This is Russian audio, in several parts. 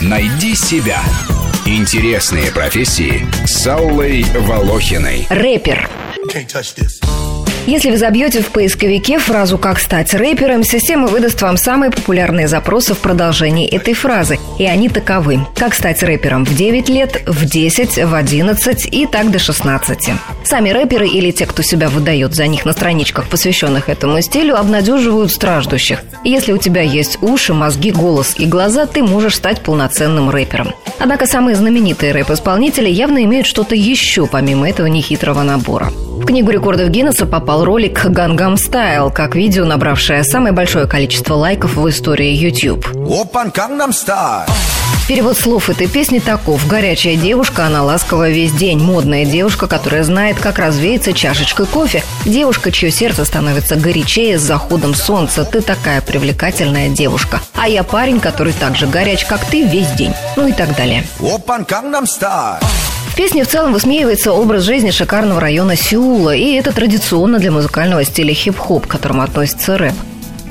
Найди себя. Интересные профессии с Аллой Волохиной. Рэпер. Если вы забьете в поисковике фразу «как стать рэпером», система выдаст вам самые популярные запросы в продолжении этой фразы. И они таковы. Как стать рэпером в 9 лет, в 10, в 11 и так до 16. Сами рэперы или те, кто себя выдает за них на страничках, посвященных этому стилю, обнадеживают страждущих. Если у тебя есть уши, мозги, голос и глаза, ты можешь стать полноценным рэпером. Однако самые знаменитые рэп-исполнители явно имеют что-то еще помимо этого нехитрого набора. В книгу рекордов Гиннесса попал ролик «Гангам Стайл», как видео, набравшее самое большое количество лайков в истории YouTube. Опан Gangnam Style. Перевод слов этой песни таков. Горячая девушка, она ласковая весь день. Модная девушка, которая знает, как развеяться чашечкой кофе. Девушка, чье сердце становится горячее с заходом солнца. Ты такая привлекательная девушка. А я парень, который так же горяч, как ты, весь день. Ну и так далее. Опан Gangnam Style. Песне в целом высмеивается образ жизни шикарного района Сеула, и это традиционно для музыкального стиля хип-хоп, к которому относится рэп.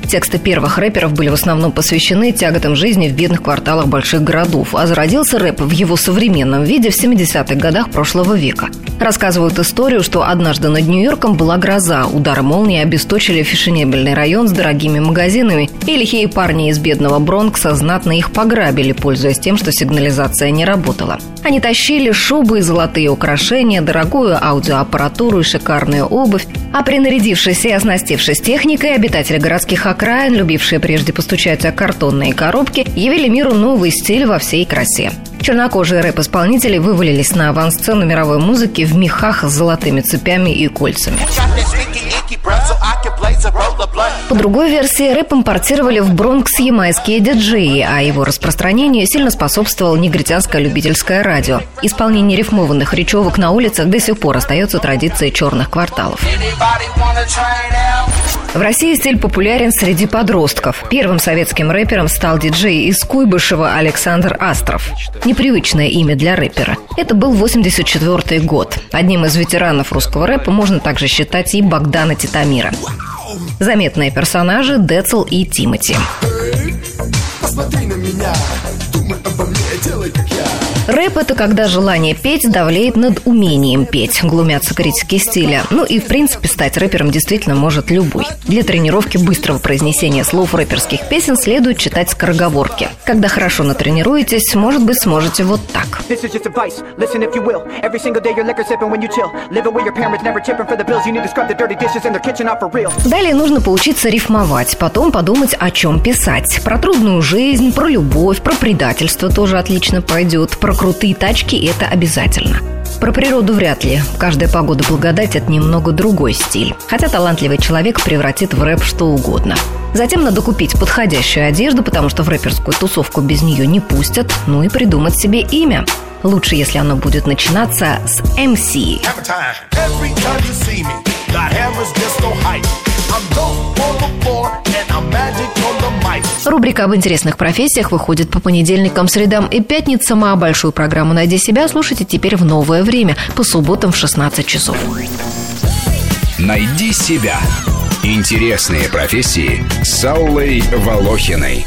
Тексты первых рэперов были в основном посвящены тяготам жизни в бедных кварталах больших городов, а зародился рэп в его современном виде в 70-х годах прошлого века. Рассказывают историю, что однажды над Нью-Йорком была гроза, удары молнии обесточили фешенебельный район с дорогими магазинами, и лихие парни из бедного Бронкса знатно их пограбили, пользуясь тем, что сигнализация не работала. Они тащили шубы и золотые украшения, дорогую аудиоаппаратуру и шикарную обувь, а принарядившись и оснастившись техникой, обитатели городских окраин, любившие прежде постучать о картонные коробки, явили миру новый стиль во всей красе. Чернокожие рэп-исполнители вывалились на авансцену мировой музыки в мехах с золотыми цепями и кольцами. По другой версии, рэп импортировали в Бронкс ямайские диджеи, а его распространению сильно способствовало негритянское любительское радио. Исполнение рифмованных речевок на улицах до сих пор остается традицией черных кварталов. В России стиль популярен среди подростков. Первым советским рэпером стал диджей из Куйбышева Александр Астров. Непривычное имя для рэпера. Это был 84 год. Одним из ветеранов русского рэпа можно также считать и Богдана Титамира. Заметные персонажи Децл и Тимати. Посмотри на меня, думай обо мне, делай как я. Рэп – это когда желание петь давлеет над умением петь, глумятся критики стиля. Ну и, в принципе, стать рэпером действительно может любой. Для тренировки быстрого произнесения слов рэперских песен следует читать скороговорки. Когда хорошо натренируетесь, может быть, сможете вот так. Далее нужно поучиться рифмовать, потом подумать, о чем писать. Про трудную жизнь, про любовь, про предательство тоже отлично пойдет, про крутые тачки – это обязательно. Про природу вряд ли. Каждая погода благодать – это немного другой стиль. Хотя талантливый человек превратит в рэп что угодно. Затем надо купить подходящую одежду, потому что в рэперскую тусовку без нее не пустят, ну и придумать себе имя. Лучше, если оно будет начинаться с MC. Рубрика об интересных профессиях выходит по понедельникам, средам и пятницам, а большую программу «Найди себя» слушайте теперь в новое время, по субботам в 16 часов. Найди себя. Интересные профессии с Аллой Волохиной.